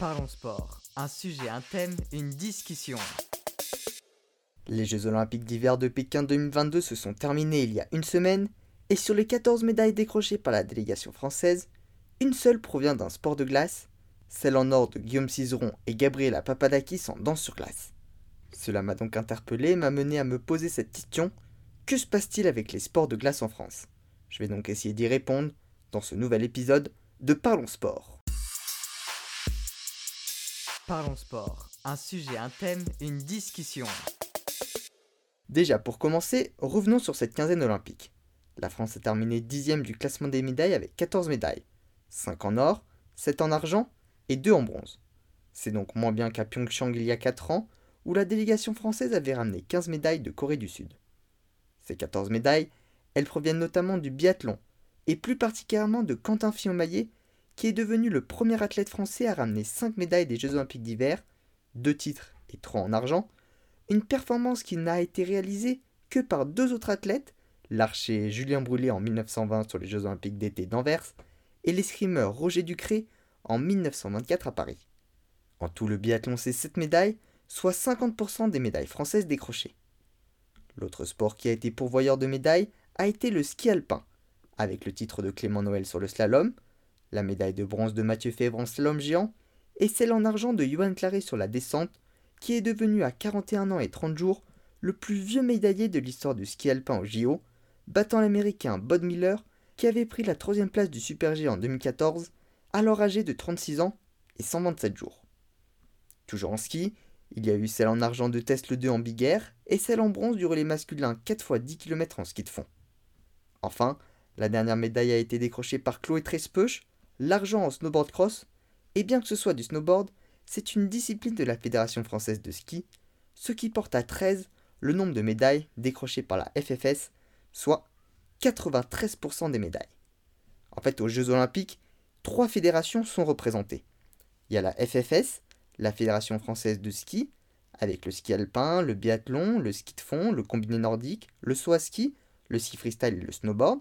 Parlons sport. Un sujet, un thème, une discussion. Les Jeux Olympiques d'hiver de Pékin 2022 se sont terminés il y a une semaine, et sur les 14 médailles décrochées par la délégation française, une seule provient d'un sport de glace, celle en or de Guillaume Cizeron et Gabriela Papadakis en danse sur glace. Cela m'a donc interpellé et m'a mené à me poser cette question que se passe-t-il avec les sports de glace en France? Je vais donc essayer d'y répondre dans ce nouvel épisode de Parlons Sport. Parlons sport. Un sujet, un thème, une discussion. Déjà, pour commencer, revenons sur cette quinzaine olympique. La France a terminé dixième du classement des médailles avec 14 médailles. 5 en or, 7 en argent et 2 en bronze. C'est donc moins bien qu'à Pyeongchang il y a 4 ans, où la délégation française avait ramené 15 médailles de Corée du Sud. Ces 14 médailles, elles proviennent notamment du biathlon, et plus particulièrement de Quentin Fillon-Maillet, qui est devenu le premier athlète français à ramener 5 médailles des Jeux Olympiques d'hiver, 2 titres et 3 en argent, une performance qui n'a été réalisée que par deux autres athlètes, l'archer Julien Brûlé en 1920 sur les Jeux Olympiques d'été d'Anvers et l'escrimeur Roger Ducré en 1924 à Paris. En tout, le biathlon, c'est 7 médailles, soit 50% des médailles françaises décrochées. L'autre sport qui a été pourvoyeur de médailles a été le ski alpin, avec le titre de Clément Noël sur le slalom, la médaille de bronze de Mathieu Fèvre en slalom géant, et celle en argent de Johan Claret sur la descente, qui est devenu à 41 ans et 30 jours le plus vieux médaillé de l'histoire du ski alpin au JO, battant l'américain Bud Miller, qui avait pris la troisième place du Super G en 2014, alors âgé de 36 ans et 127 jours. Toujours en ski, il y a eu celle en argent de Tesla 2 en Big Air et celle en bronze du relais masculin 4 x 10 km en ski de fond. Enfin, la dernière médaille a été décrochée par Chloé Trespeuch, l'argent en snowboard cross, et bien que ce soit du snowboard, c'est une discipline de la Fédération française de ski, ce qui porte à 13 le nombre de médailles décrochées par la FFS, soit 93% des médailles. En fait, aux Jeux olympiques, trois fédérations sont représentées. Il y a la FFS, la Fédération française de ski, avec le ski alpin, le biathlon, le ski de fond, le combiné nordique, le saut à ski, le ski freestyle et le snowboard.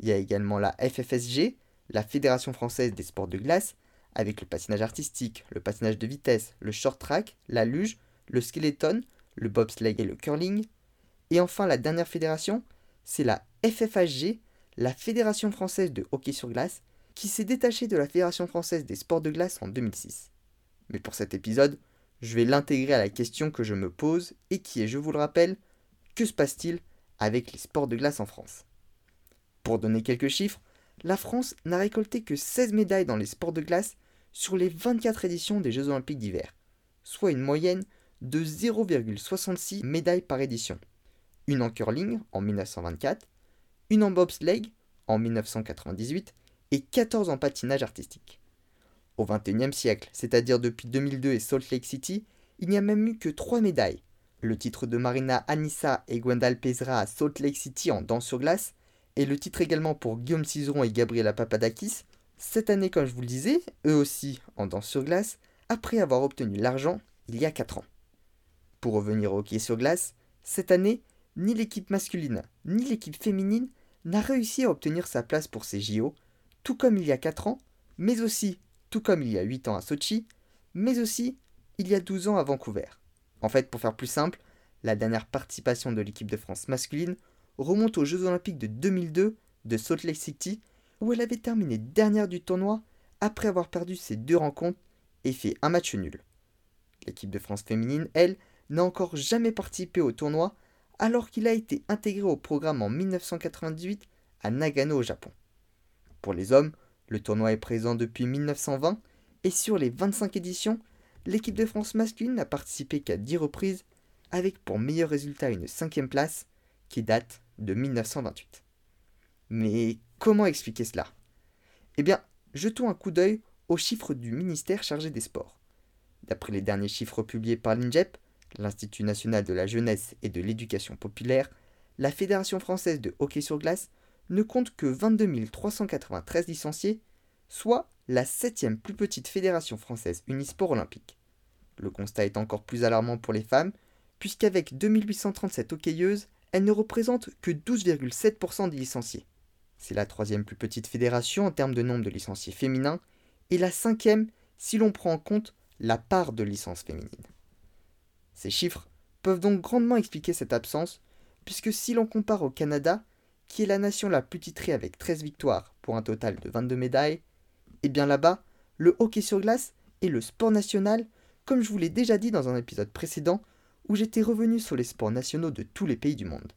Il y a également la FFSG, la Fédération française des sports de glace, avec le patinage artistique, le patinage de vitesse, le short track, la luge, le skeleton, le bobsleigh et le curling. Et enfin, la dernière fédération, c'est la FFHG, la Fédération française de hockey sur glace, qui s'est détachée de la Fédération française des sports de glace en 2006. Mais pour cet épisode, je vais l'intégrer à la question que je me pose et qui est, je vous le rappelle, que se passe-t-il avec les sports de glace en France? Pour donner quelques chiffres, la France n'a récolté que 16 médailles dans les sports de glace sur les 24 éditions des Jeux olympiques d'hiver, soit une moyenne de 0,66 médailles par édition. Une en curling en 1924, une en bobsleigh en 1998 et 14 en patinage artistique. Au XXIe siècle, c'est-à-dire depuis 2002 et Salt Lake City, il n'y a même eu que 3 médailles. Le titre de Marina Anissa et Gwendal Pezra à Salt Lake City en danse sur glace, et le titre également pour Guillaume Cizeron et Gabriela Papadakis, cette année, comme je vous le disais, eux aussi en danse sur glace, après avoir obtenu l'argent il y a 4 ans. Pour revenir au hockey sur glace, cette année, ni l'équipe masculine ni l'équipe féminine n'a réussi à obtenir sa place pour ces JO, tout comme il y a 4 ans, mais aussi tout comme il y a 8 ans à Sochi, mais aussi il y a 12 ans à Vancouver. En fait, pour faire plus simple, la dernière participation de l'équipe de France masculine remonte aux Jeux Olympiques de 2002 de Salt Lake City, où elle avait terminé dernière du tournoi après avoir perdu ses deux rencontres et fait un match nul. L'équipe de France féminine, elle, n'a encore jamais participé au tournoi, alors qu'il a été intégré au programme en 1998 à Nagano au Japon. Pour les hommes, le tournoi est présent depuis 1920 et sur les 25 éditions, l'équipe de France masculine n'a participé qu'à 10 reprises avec pour meilleur résultat une cinquième place qui date de 1928. Mais comment expliquer cela? Eh bien, jetons un coup d'œil aux chiffres du ministère chargé des sports. D'après les derniers chiffres publiés par l'INJEP, l'Institut national de la jeunesse et de l'éducation populaire, la Fédération française de hockey sur glace ne compte que 22 393 licenciés, soit la septième plus petite fédération française unisport olympique. Le constat est encore plus alarmant pour les femmes, puisqu'avec 2837 hockeyeuses, elles ne représentent que 12,7% des licenciés. C'est la troisième plus petite fédération en termes de nombre de licenciés féminins, et la cinquième si l'on prend en compte la part de licence féminine. Ces chiffres peuvent donc grandement expliquer cette absence, puisque si l'on compare au Canada, qui est la nation la plus titrée avec 13 victoires pour un total de 22 médailles, et eh bien là-bas, le hockey sur glace est le sport national, comme je vous l'ai déjà dit dans un épisode précédent, où j'étais revenu sur les sports nationaux de tous les pays du monde.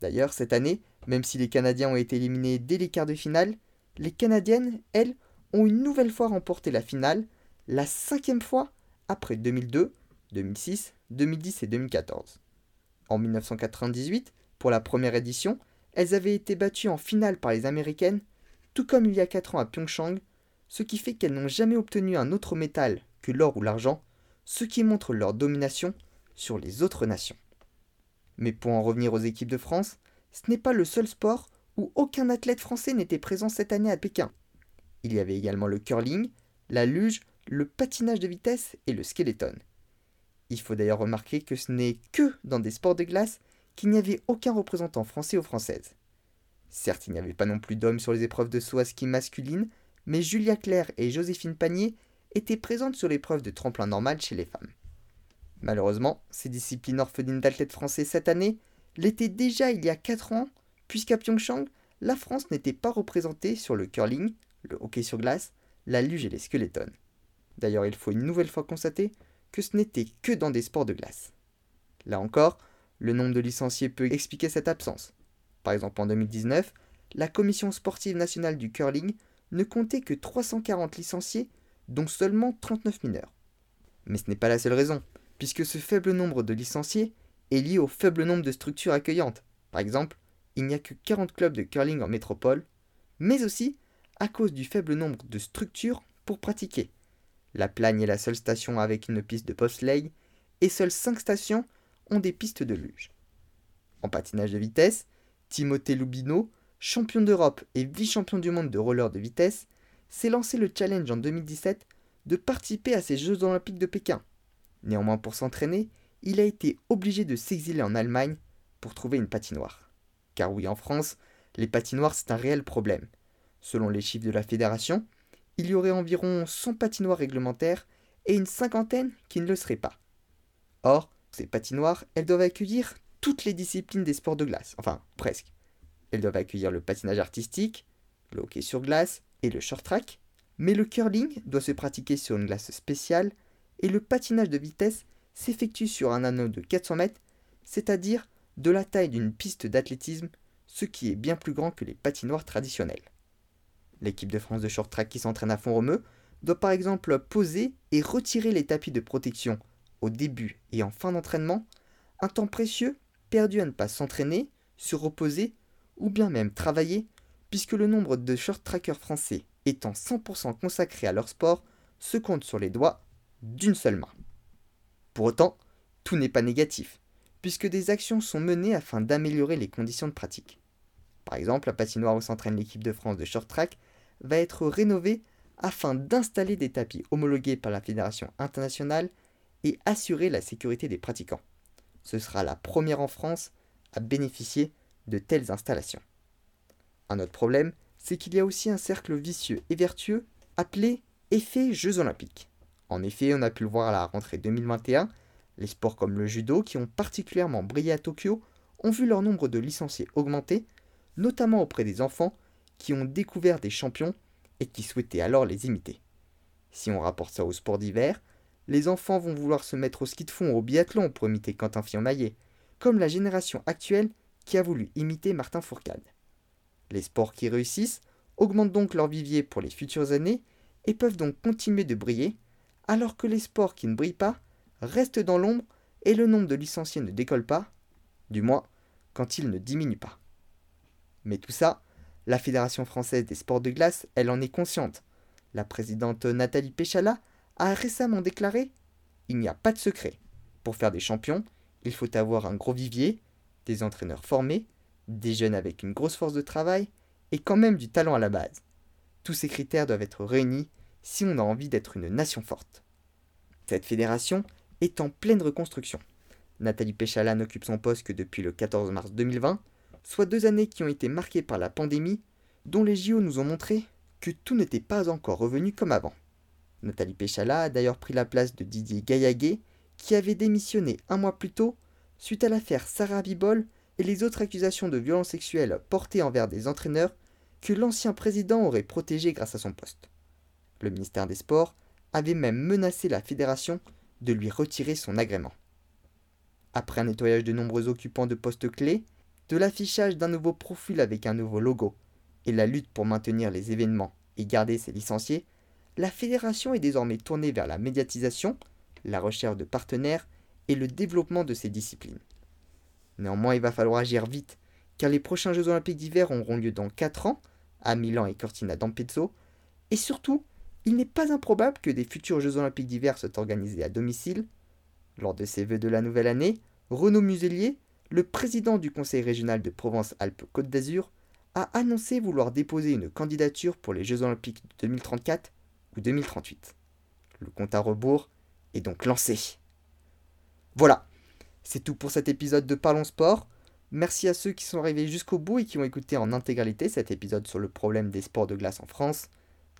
D'ailleurs, cette année, même si les Canadiens ont été éliminés dès les quarts de finale, les Canadiennes, elles, ont une nouvelle fois remporté la finale, la cinquième fois après 2002, 2006, 2010 et 2014. En 1998, pour la première édition, elles avaient été battues en finale par les Américaines, tout comme il y a 4 ans à Pyeongchang, ce qui fait qu'elles n'ont jamais obtenu un autre métal que l'or ou l'argent, ce qui montre leur domination sur les autres nations. Mais pour en revenir aux équipes de France, ce n'est pas le seul sport où aucun athlète français n'était présent cette année à Pékin. Il y avait également le curling, la luge, le patinage de vitesse et le skeleton. Il faut d'ailleurs remarquer que ce n'est que dans des sports de glace qu'il n'y avait aucun représentant français ou française. Certes, il n'y avait pas non plus d'hommes sur les épreuves de saut à ski masculine, mais Julia Claire et Joséphine Panier étaient présentes sur l'épreuve de tremplin normal chez les femmes. Malheureusement, ces disciplines orphelines d'athlètes français cette année l'étaient déjà il y a 4 ans, puisqu'à Pyeongchang, la France n'était pas représentée sur le curling, le hockey sur glace, la luge et les skeletons. D'ailleurs, il faut une nouvelle fois constater que ce n'était que dans des sports de glace. Là encore, le nombre de licenciés peut expliquer cette absence. Par exemple, en 2019, la Commission sportive nationale du curling ne comptait que 340 licenciés, dont seulement 39 mineurs. Mais ce n'est pas la seule raison, puisque ce faible nombre de licenciés est lié au faible nombre de structures accueillantes. Par exemple, il n'y a que 40 clubs de curling en métropole, mais aussi à cause du faible nombre de structures pour pratiquer. La Plagne est la seule station avec une piste de bobsleigh, et seules 5 stations ont des pistes de luge. En patinage de vitesse, Timothée Lubino, champion d'Europe et vice-champion du monde de roller de vitesse, s'est lancé le challenge en 2017 de participer à ces Jeux olympiques de Pékin. Néanmoins, pour s'entraîner, il a été obligé de s'exiler en Allemagne pour trouver une patinoire. Car oui, en France, les patinoires, c'est un réel problème. Selon les chiffres de la fédération, il y aurait environ 100 patinoires réglementaires et une cinquantaine qui ne le seraient pas. Or, ces patinoires, elles doivent accueillir toutes les disciplines des sports de glace, enfin presque. Elles doivent accueillir le patinage artistique, le hockey sur glace et le short track, mais le curling doit se pratiquer sur une glace spéciale et le patinage de vitesse s'effectue sur un anneau de 400 mètres, c'est-à-dire de la taille d'une piste d'athlétisme, ce qui est bien plus grand que les patinoires traditionnelles. L'équipe de France de short track qui s'entraîne à fond romeu doit par exemple poser et retirer les tapis de protection au début et en fin d'entraînement, un temps précieux perdu à ne pas s'entraîner, se reposer ou bien même travailler, puisque le nombre de short trackers français étant 100% consacrés à leur sport se compte sur les doigts d'une seule main. Pour autant, tout n'est pas négatif, puisque des actions sont menées afin d'améliorer les conditions de pratique. Par exemple, la patinoire où s'entraîne l'équipe de France de short track va être rénovée afin d'installer des tapis homologués par la Fédération internationale et assurer la sécurité des pratiquants. Ce sera la première en France à bénéficier de telles installations. Un autre problème, c'est qu'il y a aussi un cercle vicieux et vertueux appelé effet Jeux olympiques. En effet, on a pu le voir à la rentrée 2021, les sports comme le judo, qui ont particulièrement brillé à Tokyo, ont vu leur nombre de licenciés augmenter, notamment auprès des enfants qui ont découvert des champions et qui souhaitaient alors les imiter. Si on rapporte ça au sport d'hiver, les enfants vont vouloir se mettre au ski de fond ou au biathlon pour imiter Quentin Fillon-Maillet, comme la génération actuelle qui a voulu imiter Martin Fourcade. Les sports qui réussissent augmentent donc leur vivier pour les futures années et peuvent donc continuer de briller, alors que les sports qui ne brillent pas restent dans l'ombre et le nombre de licenciés ne décolle pas, du moins quand il ne diminue pas. Mais tout ça, la Fédération française des sports de glace, elle en est consciente. La présidente Nathalie Péchala a récemment déclaré Il n'y a pas de secret. Pour faire des champions, il faut avoir un gros vivier, des entraîneurs formés, des jeunes avec une grosse force de travail et quand même du talent à la base. Tous ces critères doivent être réunis si on a envie d'être une nation forte. Cette fédération est en pleine reconstruction. Nathalie Péchala n'occupe son poste que depuis le 14 mars 2020, soit deux années qui ont été marquées par la pandémie, dont les JO nous ont montré que tout n'était pas encore revenu comme avant. Nathalie Péchala a d'ailleurs pris la place de Didier Gaillaguet, qui avait démissionné un mois plus tôt suite à l'affaire Sarah Bibol et les autres accusations de violences sexuelles portées envers des entraîneurs que l'ancien président aurait protégés grâce à son poste. Le ministère des Sports avait même menacé la fédération de lui retirer son agrément. Après un nettoyage de nombreux occupants de postes clés, de l'affichage d'un nouveau profil avec un nouveau logo et la lutte pour maintenir les événements et garder ses licenciés, la fédération est désormais tournée vers la médiatisation, la recherche de partenaires et le développement de ces disciplines. Néanmoins, il va falloir agir vite, car les prochains Jeux olympiques d'hiver auront lieu dans 4 ans, à Milan et Cortina d'Ampezzo, et surtout, il n'est pas improbable que des futurs Jeux olympiques d'hiver soient organisés à domicile. Lors de ses vœux de la nouvelle année, Renaud Muselier, le président du Conseil régional de Provence-Alpes-Côte d'Azur, a annoncé vouloir déposer une candidature pour les Jeux olympiques de 2034 ou 2038. Le compte à rebours est donc lancé. Voilà, c'est tout pour cet épisode de Parlons Sport. Merci à ceux qui sont arrivés jusqu'au bout et qui ont écouté en intégralité cet épisode sur le problème des sports de glace en France.